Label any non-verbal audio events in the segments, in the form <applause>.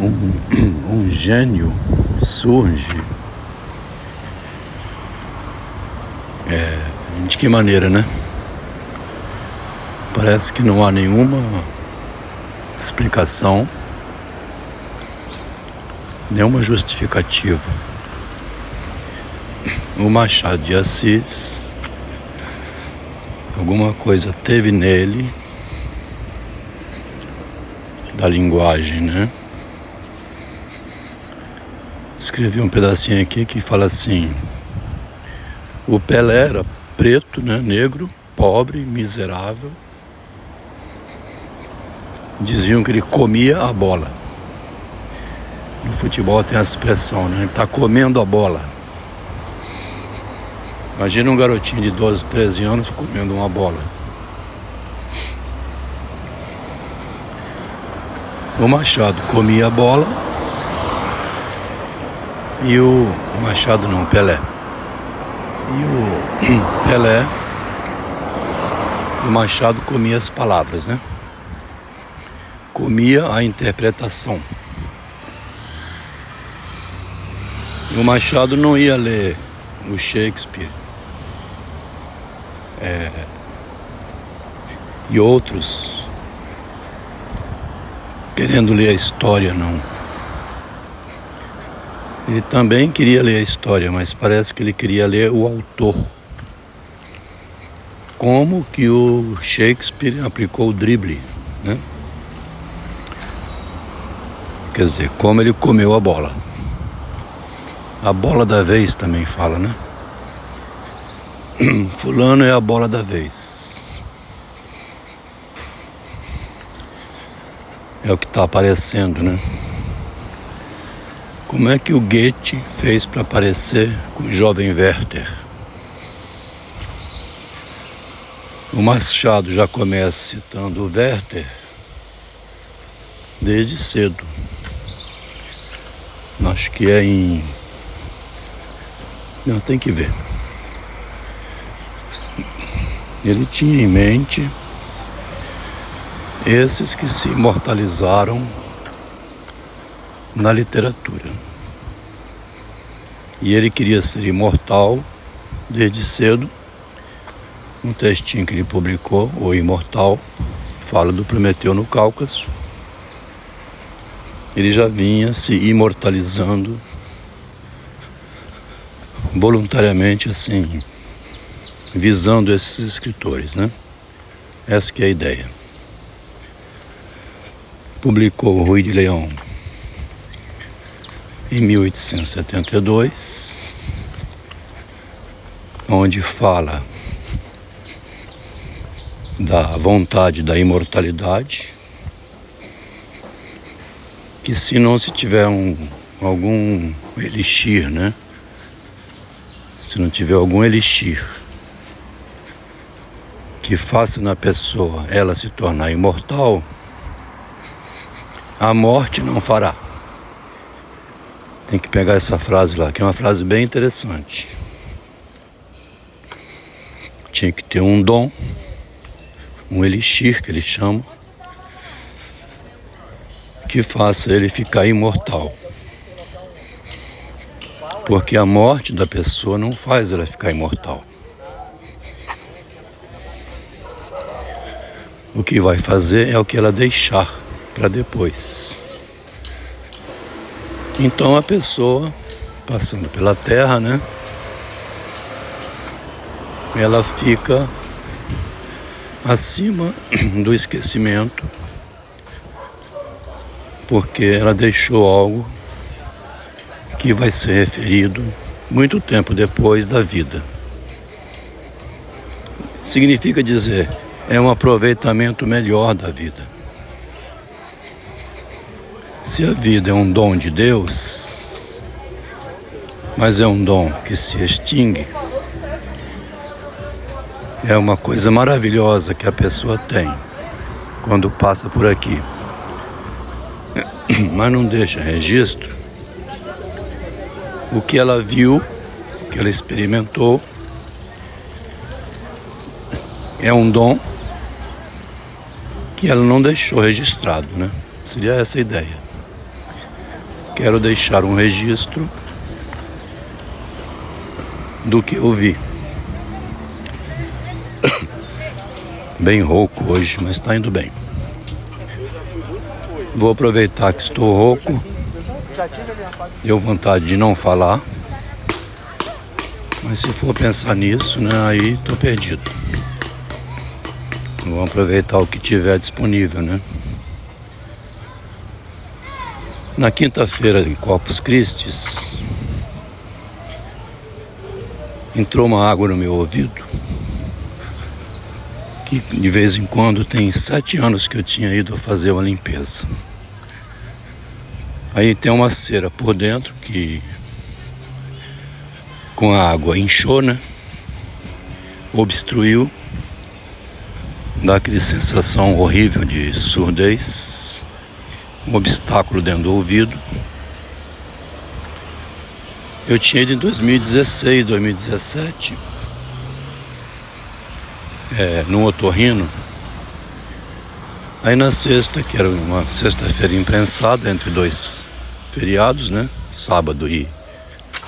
um, um gênio surge. É, de que maneira, né? Parece que não há nenhuma explicação, nenhuma justificativa. O Machado de Assis, alguma coisa teve nele da linguagem, né? Escrevi um pedacinho aqui que fala assim: o Pelé era preto, né, negro, pobre, miserável. Diziam que ele comia a bola. No futebol tem essa expressão, né? Ele está comendo a bola. Imagina um garotinho de 12, 13 anos comendo uma bola. O Machado comia a bola e o Machado não, Pelé. E o <clears throat> Pelé, o Machado comia as palavras, né? Comia a interpretação. E o Machado não ia ler o Shakespeare é, e outros querendo ler a história, não. Ele também queria ler a história, mas parece que ele queria ler o autor. Como que o Shakespeare aplicou o drible, né? Quer dizer, como ele comeu a bola. A bola da vez também fala, né? <clears throat> Fulano é a bola da vez. É o que está aparecendo, né? Como é que o Goethe fez para aparecer com o jovem Werther? O Machado já começa citando o Werther desde cedo. Acho que é em. Não, tem que ver. Ele tinha em mente esses que se imortalizaram na literatura. E ele queria ser imortal desde cedo. Um textinho que ele publicou, O Imortal, fala do Prometeu no Cáucaso. Ele já vinha se imortalizando voluntariamente assim, visando esses escritores, né? Essa que é a ideia publicou Rui de Leão em 1872, onde fala da vontade da imortalidade, que se não se tiver um, algum elixir, né? Se não tiver algum elixir que faça na pessoa ela se tornar imortal, a morte não fará. Tem que pegar essa frase lá, que é uma frase bem interessante. Tinha que ter um dom, um elixir que eles chamam, que faça ele ficar imortal. Porque a morte da pessoa não faz ela ficar imortal. O que vai fazer é o que ela deixar para depois. Então a pessoa passando pela terra, né? Ela fica acima <clears throat> do esquecimento, porque ela deixou algo que vai ser referido muito tempo depois da vida. Significa dizer, é um aproveitamento melhor da vida. Se a vida é um dom de Deus, mas é um dom que se extingue, é uma coisa maravilhosa que a pessoa tem quando passa por aqui, <coughs> mas não deixa registro. O que ela viu, o que ela experimentou, é um dom que ela não deixou registrado, né? Seria essa a ideia. Quero deixar um registro do que eu vi. <coughs> Bem rouco hoje, mas está indo bem. Vou aproveitar que estou rouco. Deu vontade de não falar. Mas se for pensar nisso, né, aí tô perdido. Vamos aproveitar o que tiver disponível, né? Na quinta-feira em Corpus Christi, entrou uma água no meu ouvido que de vez em quando tem sete anos que eu tinha ido fazer uma limpeza. Aí tem uma cera por dentro que com a água inchou, né? Obstruiu, dá aquela sensação horrível de surdez um obstáculo dentro do ouvido. Eu tinha ido em 2016, 2017, é, no otorrino. Aí na sexta, que era uma sexta-feira imprensada entre dois feriados, né? Sábado e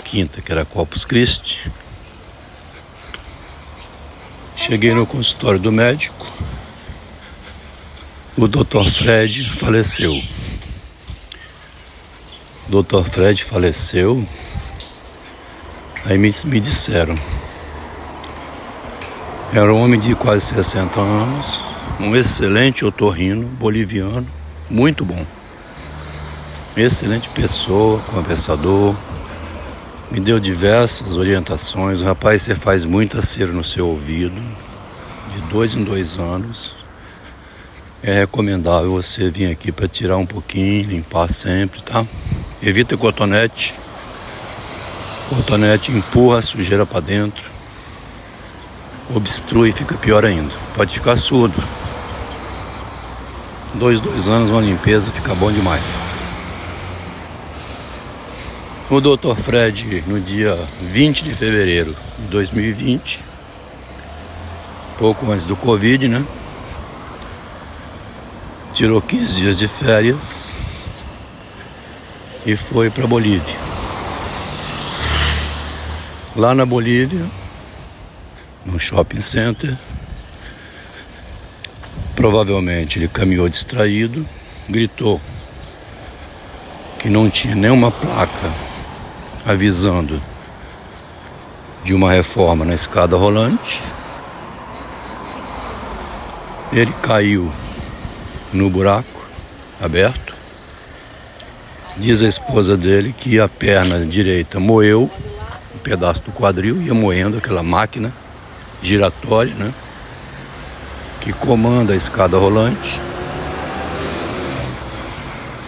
quinta, que era Corpus Christi. Cheguei no consultório do médico. O Dr. Fred faleceu. Dr. Fred faleceu. Aí me, me disseram. Era um homem de quase 60 anos, um excelente otorrino boliviano, muito bom. Excelente pessoa, conversador, me deu diversas orientações. Rapaz, você faz muita cera no seu ouvido, de dois em dois anos é recomendável você vir aqui para tirar um pouquinho, limpar sempre, tá? Evita cotonete. Cotonete empurra a sujeira para dentro. Obstrui fica pior ainda. Pode ficar surdo. Dois, dois anos, uma limpeza fica bom demais. O Dr. Fred, no dia 20 de fevereiro de 2020, pouco antes do Covid, né? Tirou 15 dias de férias e foi para Bolívia. Lá na Bolívia, no shopping center, provavelmente ele caminhou distraído, gritou que não tinha nenhuma placa avisando de uma reforma na escada rolante. Ele caiu no buraco aberto. Diz a esposa dele que a perna direita moeu um pedaço do quadril, ia moendo aquela máquina giratória, né? Que comanda a escada rolante.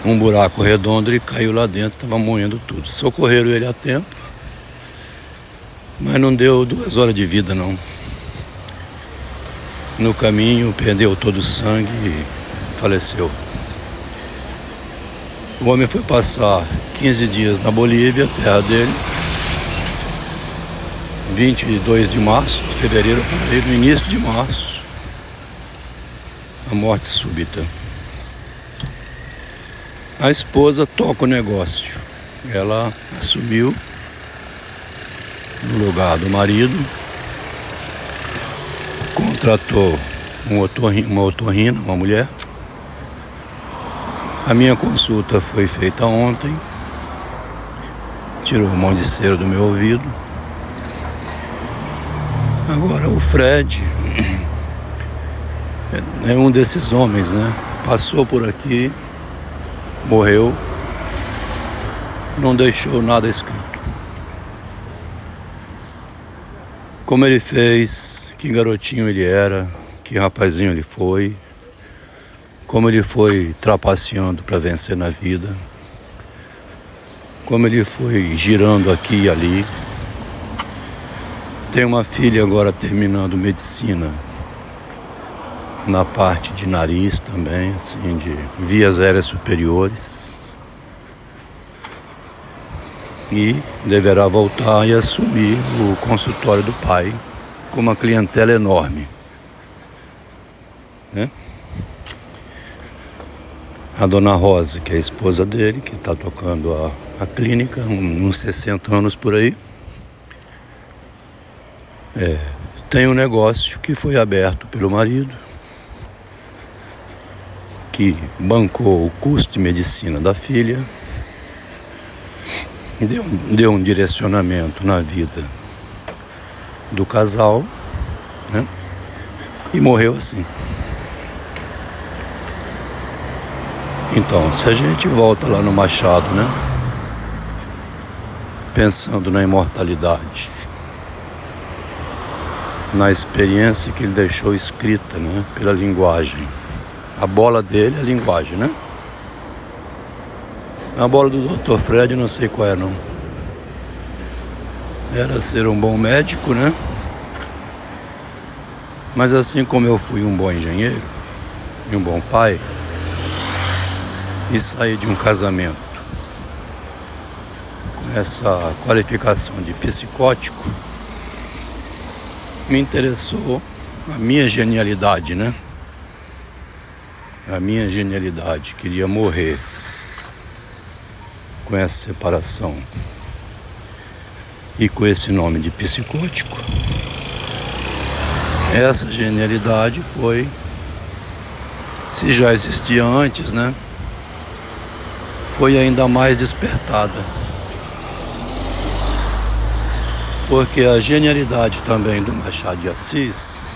Um buraco redondo, ele caiu lá dentro, estava moendo tudo. Socorreram ele a tempo, mas não deu duas horas de vida não. No caminho perdeu todo o sangue faleceu. O homem foi passar 15 dias na Bolívia, terra dele. 22 de março, de fevereiro, no início de março, a morte súbita. A esposa toca o negócio. Ela assumiu no lugar do marido, contratou um otorrino, uma otorrina, uma mulher, a minha consulta foi feita ontem. Tirou um monte de cera do meu ouvido. Agora o Fred <clears throat> é um desses homens, né? Passou por aqui, morreu, não deixou nada escrito. Como ele fez, que garotinho ele era, que rapazinho ele foi, como ele foi trapaceando para vencer na vida, como ele foi girando aqui e ali. Tem uma filha agora terminando medicina na parte de nariz também, assim, de vias aéreas superiores. E deverá voltar e assumir o consultório do pai com uma clientela enorme. Né? A dona Rosa, que é a esposa dele, que está tocando a, a clínica, uns 60 anos por aí, é, tem um negócio que foi aberto pelo marido, que bancou o custo de medicina da filha, deu, deu um direcionamento na vida do casal, né? E morreu assim. Então, se a gente volta lá no Machado, né? Pensando na imortalidade, na experiência que ele deixou escrita, né? Pela linguagem. A bola dele é a linguagem, né? A bola do Dr. Fred, não sei qual é não. Era ser um bom médico, né? Mas assim como eu fui um bom engenheiro e um bom pai, e saí de um casamento essa qualificação de psicótico, me interessou a minha genialidade, né? A minha genialidade. Queria morrer com essa separação e com esse nome de psicótico. Essa genialidade foi, se já existia antes, né? Foi ainda mais despertada. Porque a genialidade também do Machado de Assis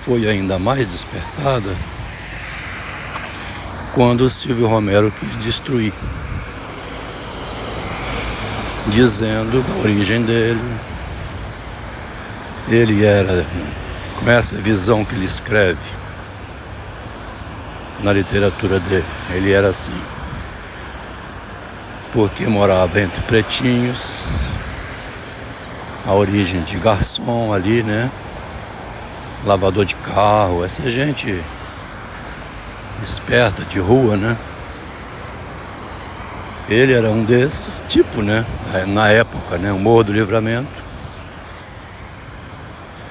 foi ainda mais despertada quando Silvio Romero quis destruir, dizendo da origem dele. Ele era, com essa visão que ele escreve na literatura dele, ele era assim, porque morava entre pretinhos, a origem de garçom ali, né? Lavador de carro, essa gente esperta de rua, né? Ele era um desses, tipo, né? Na época, né? O Morro do Livramento.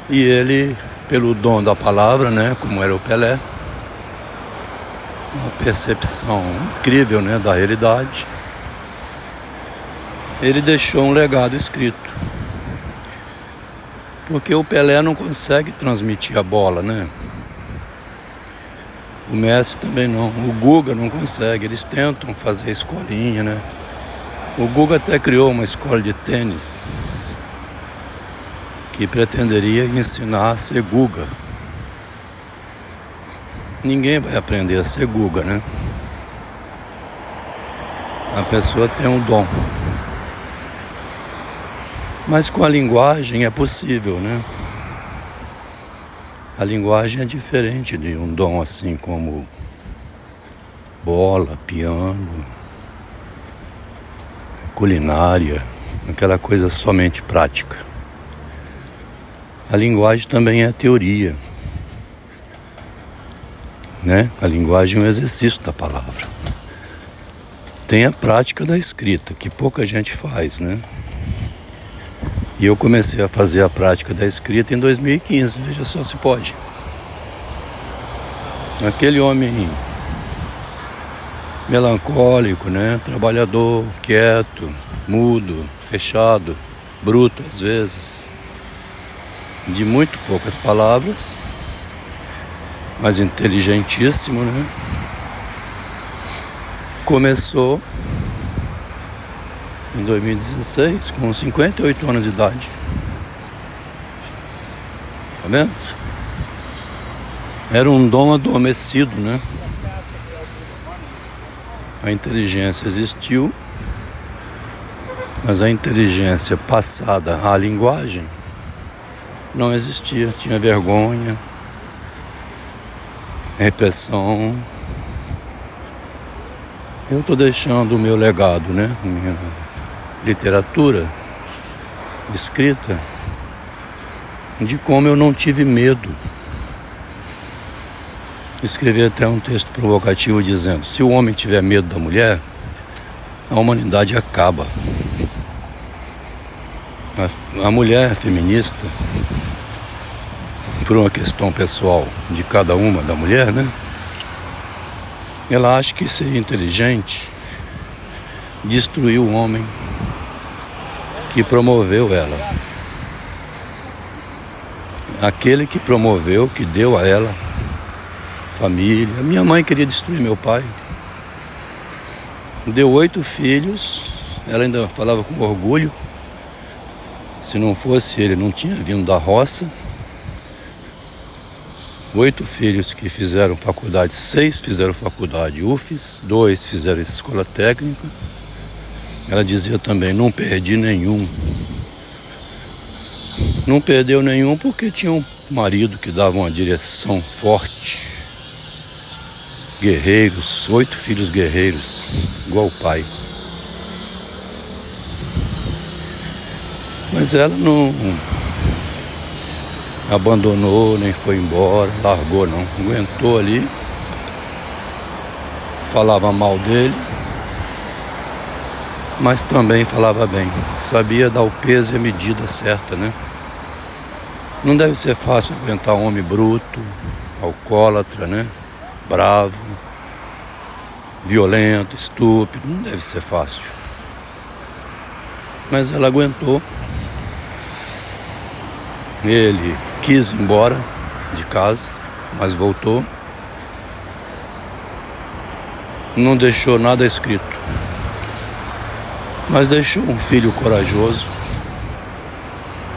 E ele, pelo dom da palavra, né? Como era o Pelé, uma percepção incrível, né? Da realidade. Ele deixou um legado escrito. Porque o Pelé não consegue transmitir a bola, né? O Messi também não. O Guga não consegue. Eles tentam fazer escolinha, né? O Guga até criou uma escola de tênis que pretenderia ensinar a ser Guga. Ninguém vai aprender a ser Guga, né? A pessoa tem um dom. Mas com a linguagem é possível, né? A linguagem é diferente de um dom assim como bola, piano, culinária, aquela coisa somente prática. A linguagem também é teoria, né? A linguagem é um exercício da palavra. Tem a prática da escrita, que pouca gente faz, né? E eu comecei a fazer a prática da escrita em 2015, veja só se pode. Aquele homem melancólico, né? Trabalhador, quieto, mudo, fechado, bruto às vezes, de muito poucas palavras, mas inteligentíssimo, né? Começou em 2016, com 58 anos de idade. Tá vendo? Era um dom adormecido, né? A inteligência existiu, mas a inteligência passada à linguagem não existia. Tinha vergonha, repressão. Eu estou deixando o meu legado, né? Minha literatura escrita de como eu não tive medo. Escrevi até um texto provocativo dizendo: se o homem tiver medo da mulher, a humanidade acaba. A, a mulher feminista, por uma questão pessoal de cada uma da mulher, né? Ela acha que seria inteligente destruir o homem que promoveu ela. Aquele que promoveu, que deu a ela família. Minha mãe queria destruir meu pai. Deu oito filhos, ela ainda falava com orgulho. Se não fosse ele, não tinha vindo da roça. Oito filhos que fizeram faculdade, seis fizeram faculdade UFES, dois fizeram escola técnica. Ela dizia também: não perdi nenhum. Não perdeu nenhum porque tinha um marido que dava uma direção forte guerreiros, oito filhos guerreiros, igual o pai. Mas ela não abandonou, nem foi embora, largou não, aguentou ali, falava mal dele, mas também falava bem, sabia dar o peso e a medida certa, né? Não deve ser fácil aguentar um homem bruto, alcoólatra, né? bravo, violento, estúpido, não deve ser fácil. Mas ela aguentou. Ele quis ir embora de casa, mas voltou. Não deixou nada escrito. Mas deixou um filho corajoso.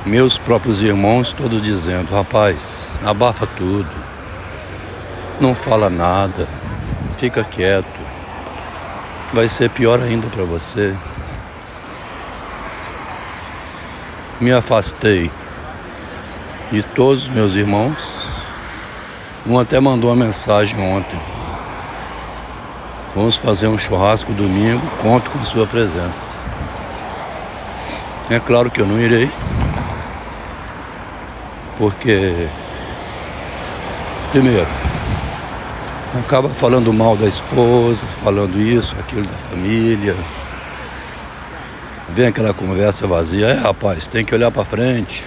Meus próprios irmãos todos dizendo: rapaz, abafa tudo não fala nada, fica quieto. Vai ser pior ainda para você. Me afastei de todos os meus irmãos. Um até mandou uma mensagem ontem. Vamos fazer um churrasco domingo, conto com sua presença. É claro que eu não irei, porque, primeiro, acaba falando mal da esposa, falando isso, aquilo da família. Vem aquela conversa vazia, é rapaz, tem que olhar para frente.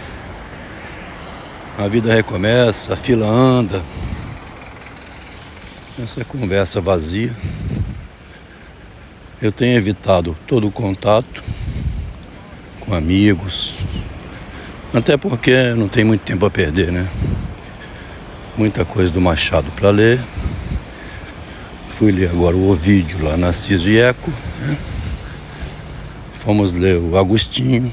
A vida recomeça, a fila anda. Essa conversa vazia. Eu tenho evitado todo o contato com amigos, até porque não tem muito tempo a perder, né? Muita coisa do Machado para ler. Fui ler agora o Ovídio lá na e Eco. Né? Fomos ler o Agostinho.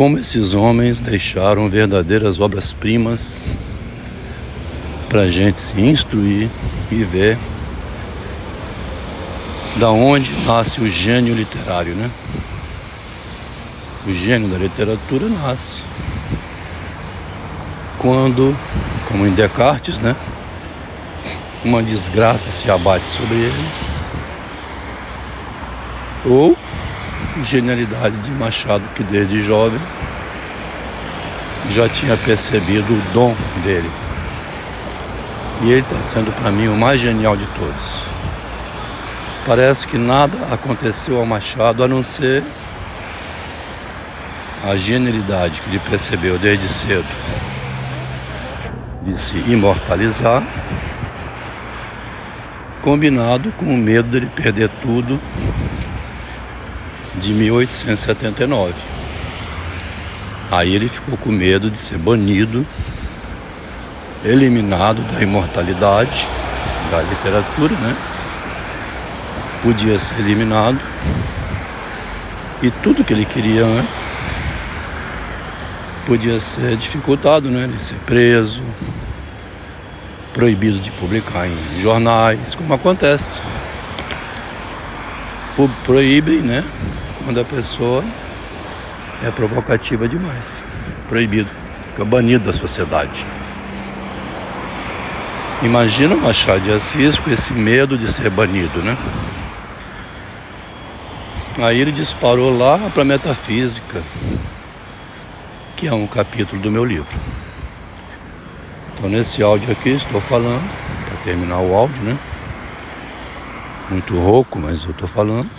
Como esses homens deixaram verdadeiras obras-primas para a gente se instruir e ver da onde nasce o gênio literário, né? O gênio da literatura nasce quando, como em Descartes, né? uma desgraça se abate sobre ele, ou genialidade de Machado, que desde jovem já tinha percebido o dom dele. E ele está sendo para mim o mais genial de todos. Parece que nada aconteceu ao Machado a não ser a genialidade que ele percebeu desde cedo de se imortalizar combinado com o medo dele perder tudo de 1879. Aí ele ficou com medo de ser banido, eliminado da imortalidade da literatura, né? Podia ser eliminado. E tudo que ele queria antes podia ser dificultado, né? Ele ser preso, proibido de publicar em jornais, como acontece. Proíbem, né? Quando a pessoa é provocativa demais. Proibido, fica banido da sociedade. Imagina o Machado de Assis com esse medo de ser banido, né? Aí ele disparou lá para metafísica, que é um capítulo do meu livro. Então nesse áudio aqui estou falando, para terminar o áudio, né? Muito rouco, mas eu estou falando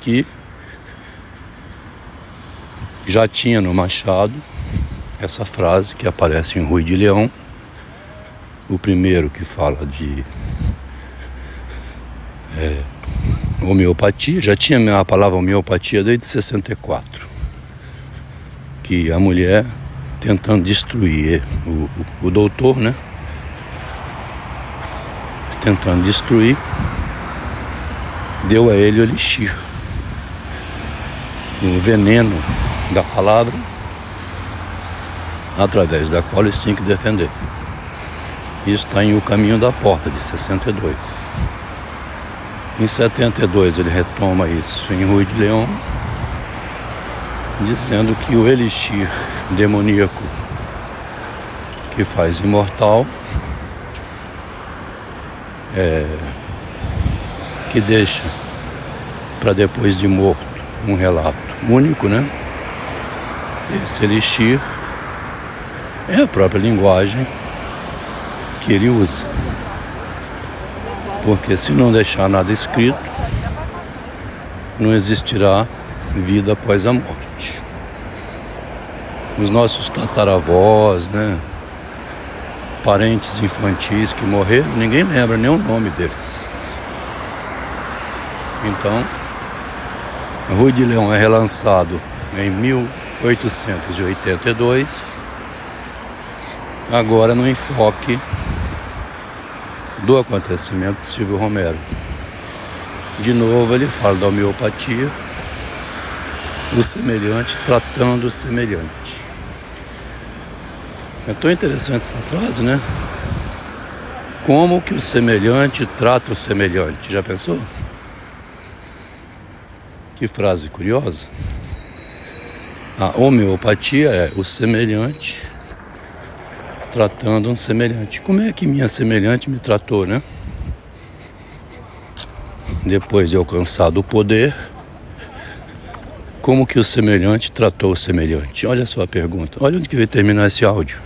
que já tinha no Machado essa frase que aparece em Rui de Leão, o primeiro que fala de é, homeopatia, já tinha a palavra homeopatia desde 64. Que a mulher tentando destruir o, o, o doutor, né? Tentando destruir, deu a ele o elixir, o veneno da palavra, através da qual eles tinham que defender. Isso está em O Caminho da Porta, de 62. Em 72 ele retoma isso em Rui de Leão, dizendo que o elixir demoníaco que faz imortal é, que deixa para depois de morto um relato único, né? Esse elixir é a própria linguagem que ele usa. Porque se não deixar nada escrito, não existirá vida após a morte. Os nossos tataravós, né? Parentes infantis que morreram, ninguém lembra nem o nome deles. Então, Rui de Leão é relançado em 1882, agora no enfoque do acontecimento de Silvio Romero. De novo ele fala da homeopatia, o semelhante tratando o semelhante. É tão interessante essa frase, né? Como que o semelhante trata o semelhante? Já pensou? Que frase curiosa. A homeopatia é o semelhante tratando um semelhante. Como é que minha semelhante me tratou, né? Depois de alcançado o poder, como que o semelhante tratou o semelhante? Olha só a pergunta. Olha onde que vai terminar esse áudio.